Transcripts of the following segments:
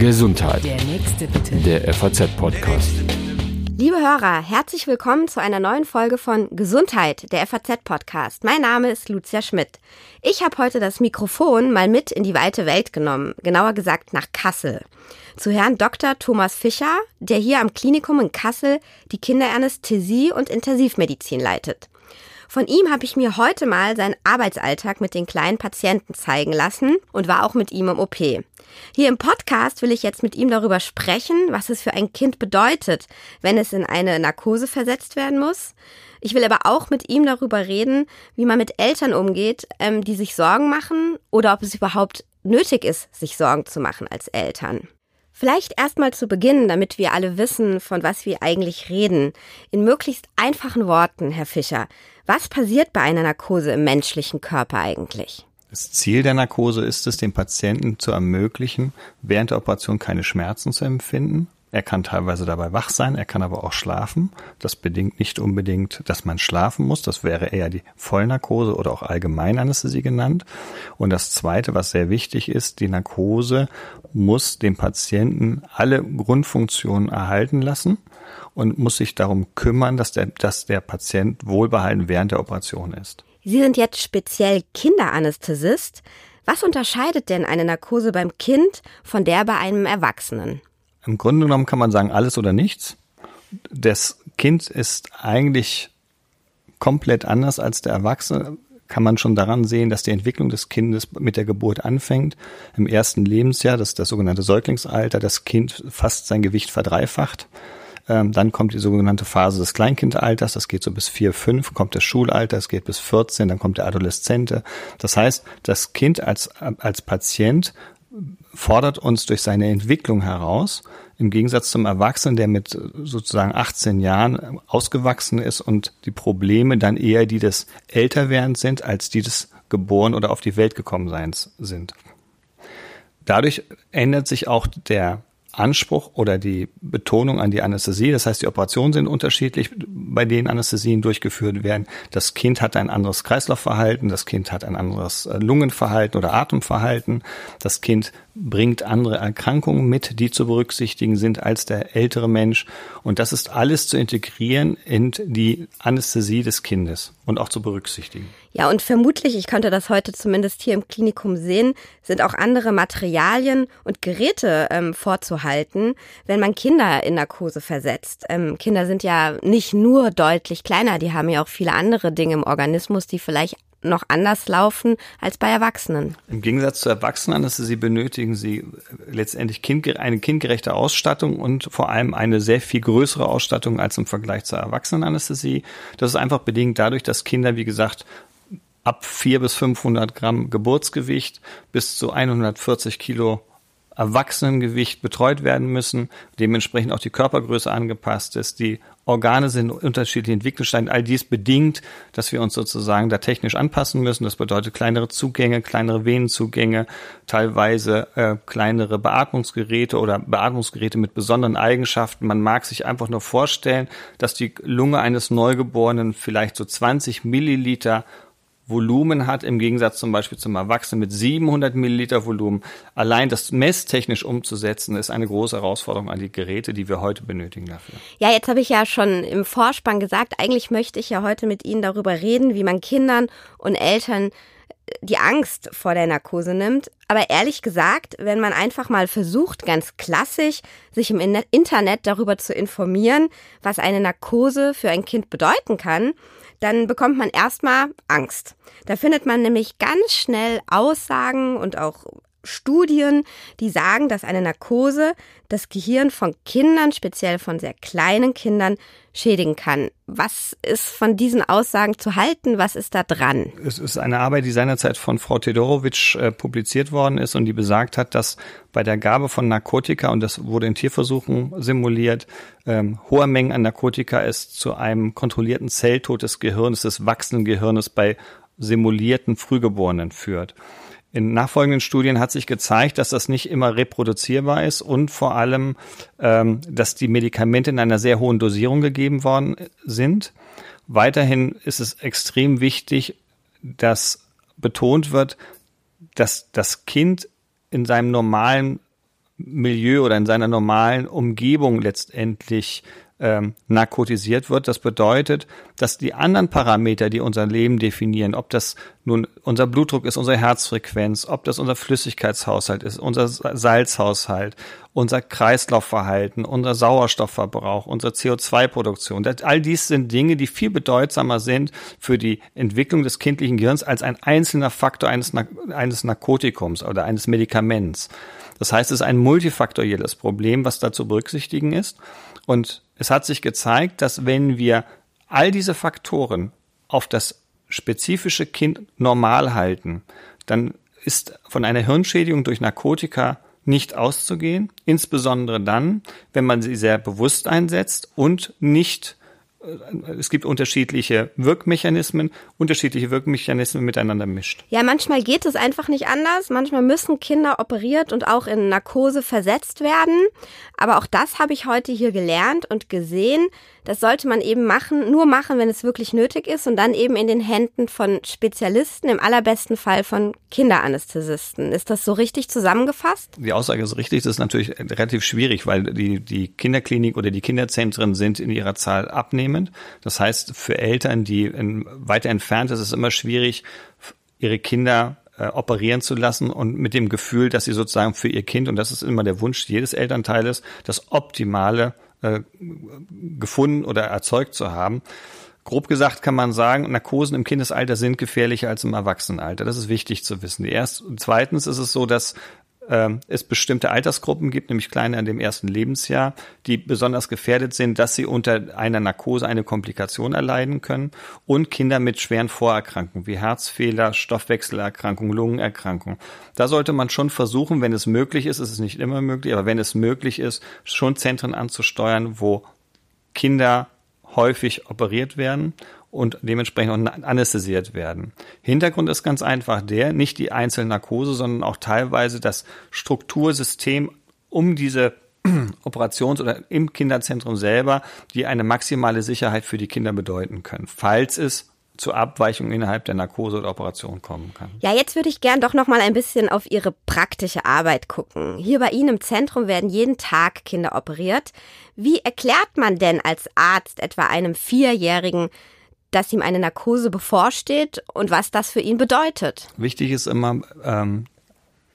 Gesundheit. Der nächste bitte. Der FAZ-Podcast. Liebe Hörer, herzlich willkommen zu einer neuen Folge von Gesundheit, der FAZ-Podcast. Mein Name ist Lucia Schmidt. Ich habe heute das Mikrofon mal mit in die weite Welt genommen, genauer gesagt nach Kassel. Zu Herrn Dr. Thomas Fischer, der hier am Klinikum in Kassel die Kinderanästhesie und Intensivmedizin leitet. Von ihm habe ich mir heute mal seinen Arbeitsalltag mit den kleinen Patienten zeigen lassen und war auch mit ihm im OP. Hier im Podcast will ich jetzt mit ihm darüber sprechen, was es für ein Kind bedeutet, wenn es in eine Narkose versetzt werden muss. Ich will aber auch mit ihm darüber reden, wie man mit Eltern umgeht, ähm, die sich Sorgen machen oder ob es überhaupt nötig ist, sich Sorgen zu machen als Eltern. Vielleicht erstmal zu Beginn, damit wir alle wissen, von was wir eigentlich reden. In möglichst einfachen Worten, Herr Fischer. Was passiert bei einer Narkose im menschlichen Körper eigentlich? Das Ziel der Narkose ist es, dem Patienten zu ermöglichen, während der Operation keine Schmerzen zu empfinden. Er kann teilweise dabei wach sein, er kann aber auch schlafen. Das bedingt nicht unbedingt, dass man schlafen muss. Das wäre eher die Vollnarkose oder auch Allgemeinanästhesie genannt. Und das Zweite, was sehr wichtig ist, die Narkose muss dem Patienten alle Grundfunktionen erhalten lassen und muss sich darum kümmern, dass der, dass der Patient wohlbehalten während der Operation ist. Sie sind jetzt speziell Kinderanästhesist. Was unterscheidet denn eine Narkose beim Kind von der bei einem Erwachsenen? Im Grunde genommen kann man sagen, alles oder nichts. Das Kind ist eigentlich komplett anders als der Erwachsene kann man schon daran sehen, dass die Entwicklung des Kindes mit der Geburt anfängt. Im ersten Lebensjahr, das ist das sogenannte Säuglingsalter, das Kind fast sein Gewicht verdreifacht. Ähm, dann kommt die sogenannte Phase des Kleinkindalters, das geht so bis vier, fünf, kommt das Schulalter, es geht bis 14, dann kommt der Adoleszente. Das heißt, das Kind als, als Patient fordert uns durch seine Entwicklung heraus, im Gegensatz zum Erwachsenen, der mit sozusagen 18 Jahren ausgewachsen ist und die Probleme dann eher die des Älterwerdens sind, als die des geboren oder auf die Welt gekommen Seins sind. Dadurch ändert sich auch der Anspruch oder die Betonung an die Anästhesie. Das heißt, die Operationen sind unterschiedlich, bei denen Anästhesien durchgeführt werden. Das Kind hat ein anderes Kreislaufverhalten, das Kind hat ein anderes äh, Lungenverhalten oder Atemverhalten. Das Kind bringt andere Erkrankungen mit, die zu berücksichtigen sind als der ältere Mensch. Und das ist alles zu integrieren in die Anästhesie des Kindes und auch zu berücksichtigen. Ja, und vermutlich, ich könnte das heute zumindest hier im Klinikum sehen, sind auch andere Materialien und Geräte ähm, vorzuhalten, wenn man Kinder in Narkose versetzt. Ähm, Kinder sind ja nicht nur deutlich kleiner, die haben ja auch viele andere Dinge im Organismus, die vielleicht noch anders laufen als bei Erwachsenen. Im Gegensatz zu Erwachsenenanästhesie benötigen sie letztendlich eine kindgerechte Ausstattung und vor allem eine sehr viel größere Ausstattung als im Vergleich zur Erwachsenenanästhesie. Das ist einfach bedingt dadurch, dass Kinder, wie gesagt, ab 4 bis 500 Gramm Geburtsgewicht bis zu 140 Kilo Erwachsenengewicht betreut werden müssen, dementsprechend auch die Körpergröße angepasst ist, die Organe sind unterschiedlich entwickelt, all dies bedingt, dass wir uns sozusagen da technisch anpassen müssen. Das bedeutet kleinere Zugänge, kleinere Venenzugänge, teilweise äh, kleinere Beatmungsgeräte oder Beatmungsgeräte mit besonderen Eigenschaften. Man mag sich einfach nur vorstellen, dass die Lunge eines Neugeborenen vielleicht so 20 Milliliter Volumen hat, im Gegensatz zum Beispiel zum Erwachsenen mit 700 Milliliter Volumen. Allein das messtechnisch umzusetzen, ist eine große Herausforderung an die Geräte, die wir heute benötigen dafür. Ja, jetzt habe ich ja schon im Vorspann gesagt, eigentlich möchte ich ja heute mit Ihnen darüber reden, wie man Kindern und Eltern die Angst vor der Narkose nimmt. Aber ehrlich gesagt, wenn man einfach mal versucht, ganz klassisch, sich im Internet darüber zu informieren, was eine Narkose für ein Kind bedeuten kann, dann bekommt man erstmal Angst. Da findet man nämlich ganz schnell Aussagen und auch Studien, die sagen, dass eine Narkose das Gehirn von Kindern, speziell von sehr kleinen Kindern, schädigen kann. Was ist von diesen Aussagen zu halten? Was ist da dran? Es ist eine Arbeit, die seinerzeit von Frau Tedorowitsch äh, publiziert worden ist und die besagt hat, dass bei der Gabe von Narkotika, und das wurde in Tierversuchen simuliert, ähm, hohe Mengen an Narkotika es zu einem kontrollierten Zelltod des Gehirns, des wachsenden Gehirnes bei simulierten Frühgeborenen führt. In nachfolgenden Studien hat sich gezeigt, dass das nicht immer reproduzierbar ist und vor allem, ähm, dass die Medikamente in einer sehr hohen Dosierung gegeben worden sind. Weiterhin ist es extrem wichtig, dass betont wird, dass das Kind in seinem normalen Milieu oder in seiner normalen Umgebung letztendlich ähm, narkotisiert wird. Das bedeutet, dass die anderen Parameter, die unser Leben definieren, ob das nun unser Blutdruck ist, unsere Herzfrequenz, ob das unser Flüssigkeitshaushalt ist, unser Salzhaushalt, unser Kreislaufverhalten, unser Sauerstoffverbrauch, unsere CO2-Produktion, all dies sind Dinge, die viel bedeutsamer sind für die Entwicklung des kindlichen Gehirns als ein einzelner Faktor eines, eines Narkotikums oder eines Medikaments. Das heißt, es ist ein multifaktorielles Problem, was da zu berücksichtigen ist. Und es hat sich gezeigt, dass wenn wir all diese Faktoren auf das spezifische Kind normal halten, dann ist von einer Hirnschädigung durch Narkotika nicht auszugehen, insbesondere dann, wenn man sie sehr bewusst einsetzt und nicht es gibt unterschiedliche Wirkmechanismen, unterschiedliche Wirkmechanismen miteinander mischt. Ja, manchmal geht es einfach nicht anders. Manchmal müssen Kinder operiert und auch in Narkose versetzt werden. Aber auch das habe ich heute hier gelernt und gesehen. Das sollte man eben machen, nur machen, wenn es wirklich nötig ist und dann eben in den Händen von Spezialisten, im allerbesten Fall von Kinderanästhesisten. Ist das so richtig zusammengefasst? Die Aussage ist richtig. Das ist natürlich relativ schwierig, weil die, die Kinderklinik oder die Kinderzentren sind in ihrer Zahl abnehmend. Das heißt, für Eltern, die in, weiter entfernt ist, ist es immer schwierig, ihre Kinder äh, operieren zu lassen und mit dem Gefühl, dass sie sozusagen für ihr Kind, und das ist immer der Wunsch jedes Elternteils, das optimale äh, gefunden oder erzeugt zu haben. Grob gesagt kann man sagen, Narkosen im Kindesalter sind gefährlicher als im Erwachsenenalter. Das ist wichtig zu wissen. Erst, zweitens ist es so, dass ähm, es bestimmte Altersgruppen gibt, nämlich kleine in dem ersten Lebensjahr, die besonders gefährdet sind, dass sie unter einer Narkose eine Komplikation erleiden können und Kinder mit schweren Vorerkrankungen wie Herzfehler, Stoffwechselerkrankungen, Lungenerkrankungen. Da sollte man schon versuchen, wenn es möglich ist, es ist nicht immer möglich, aber wenn es möglich ist, schon Zentren anzusteuern, wo Kinder häufig operiert werden und dementsprechend auch anästhesiert werden. Hintergrund ist ganz einfach der, nicht die einzelne Narkose, sondern auch teilweise das Struktursystem um diese Operations- oder im Kinderzentrum selber, die eine maximale Sicherheit für die Kinder bedeuten können, falls es zu Abweichungen innerhalb der Narkose oder Operation kommen kann. Ja, jetzt würde ich gern doch noch mal ein bisschen auf Ihre praktische Arbeit gucken. Hier bei Ihnen im Zentrum werden jeden Tag Kinder operiert. Wie erklärt man denn als Arzt etwa einem Vierjährigen, dass ihm eine Narkose bevorsteht und was das für ihn bedeutet. Wichtig ist immer, ähm,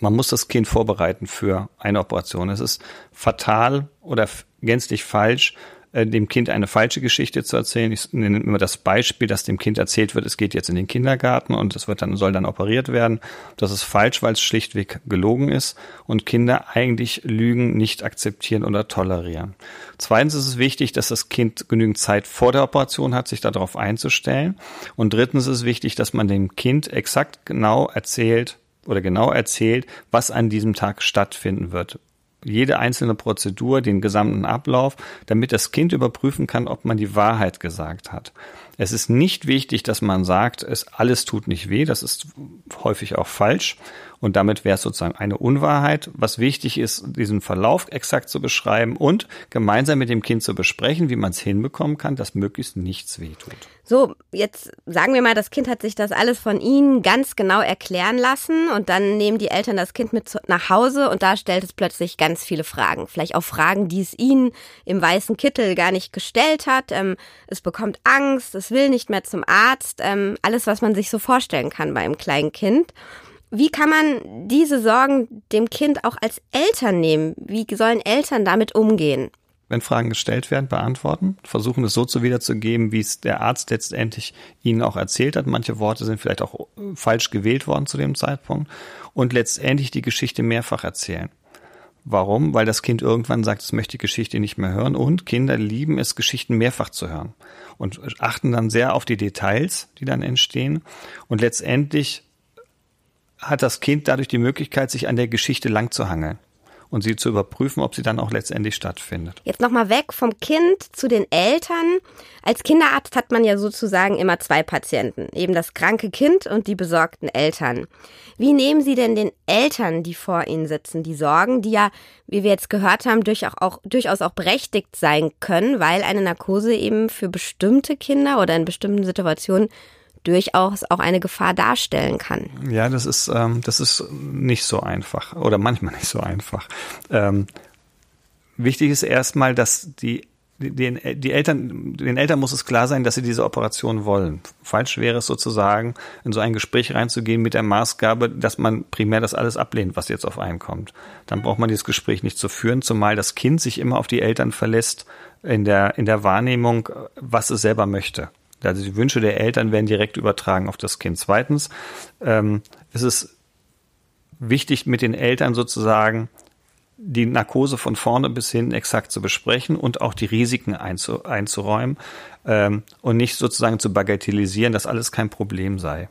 man muss das Kind vorbereiten für eine Operation. Es ist fatal oder gänzlich falsch, äh, dem Kind eine falsche Geschichte zu erzählen. Ich nenne immer das Beispiel, dass dem Kind erzählt wird, es geht jetzt in den Kindergarten und es wird dann, soll dann operiert werden. Das ist falsch, weil es schlichtweg gelogen ist und Kinder eigentlich Lügen nicht akzeptieren oder tolerieren. Zweitens ist es wichtig, dass das Kind genügend Zeit vor der Operation hat, sich darauf einzustellen. Und drittens ist es wichtig, dass man dem Kind exakt genau erzählt, oder genau erzählt, was an diesem Tag stattfinden wird jede einzelne Prozedur, den gesamten Ablauf, damit das Kind überprüfen kann, ob man die Wahrheit gesagt hat. Es ist nicht wichtig, dass man sagt, es alles tut nicht weh. Das ist häufig auch falsch. Und damit wäre es sozusagen eine Unwahrheit. Was wichtig ist, diesen Verlauf exakt zu beschreiben und gemeinsam mit dem Kind zu besprechen, wie man es hinbekommen kann, dass möglichst nichts wehtut. So, jetzt sagen wir mal, das Kind hat sich das alles von Ihnen ganz genau erklären lassen und dann nehmen die Eltern das Kind mit nach Hause und da stellt es plötzlich ganz viele Fragen. Vielleicht auch Fragen, die es Ihnen im weißen Kittel gar nicht gestellt hat. Ähm, es bekommt Angst, es will nicht mehr zum Arzt. Ähm, alles, was man sich so vorstellen kann bei einem kleinen Kind. Wie kann man diese Sorgen dem Kind auch als Eltern nehmen? Wie sollen Eltern damit umgehen? Wenn Fragen gestellt werden, beantworten, versuchen es so zu wiederzugeben, wie es der Arzt letztendlich ihnen auch erzählt hat. Manche Worte sind vielleicht auch falsch gewählt worden zu dem Zeitpunkt und letztendlich die Geschichte mehrfach erzählen. Warum? Weil das Kind irgendwann sagt, es möchte die Geschichte nicht mehr hören und Kinder lieben es, Geschichten mehrfach zu hören und achten dann sehr auf die Details, die dann entstehen und letztendlich hat das Kind dadurch die Möglichkeit, sich an der Geschichte lang zu hangeln und sie zu überprüfen, ob sie dann auch letztendlich stattfindet. Jetzt nochmal weg vom Kind zu den Eltern. Als Kinderarzt hat man ja sozusagen immer zwei Patienten, eben das kranke Kind und die besorgten Eltern. Wie nehmen Sie denn den Eltern, die vor Ihnen sitzen, die Sorgen, die ja, wie wir jetzt gehört haben, durchaus auch, durchaus auch berechtigt sein können, weil eine Narkose eben für bestimmte Kinder oder in bestimmten Situationen durchaus auch eine Gefahr darstellen kann. Ja, das ist, ähm, das ist nicht so einfach oder manchmal nicht so einfach. Ähm, wichtig ist erstmal, dass die den, die Eltern, den Eltern muss es klar sein, dass sie diese Operation wollen. Falsch wäre es sozusagen, in so ein Gespräch reinzugehen mit der Maßgabe, dass man primär das alles ablehnt, was jetzt auf einen kommt. Dann braucht man dieses Gespräch nicht zu führen, zumal das Kind sich immer auf die Eltern verlässt in der, in der Wahrnehmung, was es selber möchte. Also die Wünsche der Eltern werden direkt übertragen auf das Kind. Zweitens ähm, ist es wichtig, mit den Eltern sozusagen die Narkose von vorne bis hin exakt zu besprechen und auch die Risiken einzu, einzuräumen ähm, und nicht sozusagen zu bagatellisieren, dass alles kein Problem sei.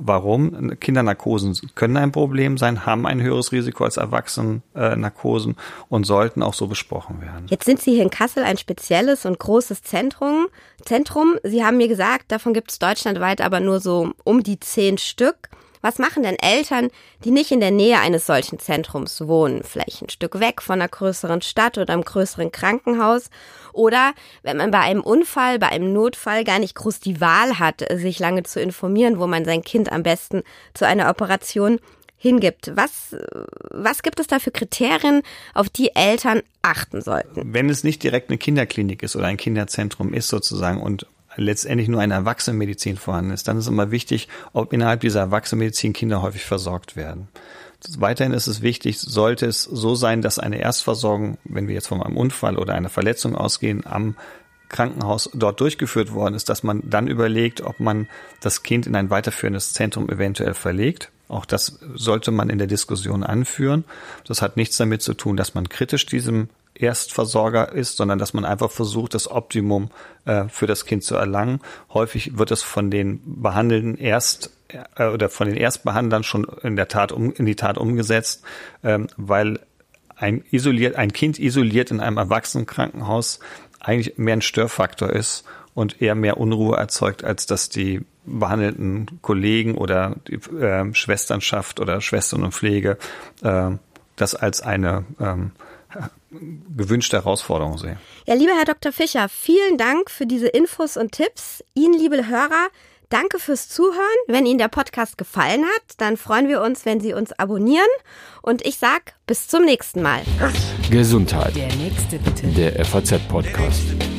Warum? Kindernarkosen können ein Problem sein, haben ein höheres Risiko als Erwachsenennarkosen und sollten auch so besprochen werden. Jetzt sind Sie hier in Kassel ein spezielles und großes Zentrum. Zentrum, Sie haben mir gesagt, davon gibt es deutschlandweit aber nur so um die zehn Stück. Was machen denn Eltern, die nicht in der Nähe eines solchen Zentrums wohnen, vielleicht ein Stück weg von einer größeren Stadt oder einem größeren Krankenhaus? Oder wenn man bei einem Unfall, bei einem Notfall gar nicht groß die Wahl hat, sich lange zu informieren, wo man sein Kind am besten zu einer Operation hingibt. Was, was gibt es da für Kriterien, auf die Eltern achten sollten? Wenn es nicht direkt eine Kinderklinik ist oder ein Kinderzentrum ist sozusagen und letztendlich nur eine Erwachsenenmedizin vorhanden ist, dann ist immer wichtig, ob innerhalb dieser Erwachsenenmedizin Kinder häufig versorgt werden. Weiterhin ist es wichtig, sollte es so sein, dass eine Erstversorgung, wenn wir jetzt von einem Unfall oder einer Verletzung ausgehen, am Krankenhaus dort durchgeführt worden ist, dass man dann überlegt, ob man das Kind in ein weiterführendes Zentrum eventuell verlegt. Auch das sollte man in der Diskussion anführen. Das hat nichts damit zu tun, dass man kritisch diesem Erstversorger ist, sondern dass man einfach versucht, das Optimum äh, für das Kind zu erlangen. Häufig wird es von den Behandelnden erst äh, oder von den Erstbehandlern schon in der Tat um, in die Tat umgesetzt, ähm, weil ein isoliert, ein Kind isoliert in einem Erwachsenenkrankenhaus eigentlich mehr ein Störfaktor ist und eher mehr Unruhe erzeugt, als dass die behandelten Kollegen oder die äh, Schwesternschaft oder Schwestern und Pflege äh, das als eine ähm, gewünschte Herausforderung sehe. Ja, lieber Herr Dr. Fischer, vielen Dank für diese Infos und Tipps. Ihnen, liebe Hörer, danke fürs Zuhören. Wenn Ihnen der Podcast gefallen hat, dann freuen wir uns, wenn Sie uns abonnieren. Und ich sag bis zum nächsten Mal. Gesundheit. Der nächste bitte. Der FAZ-Podcast.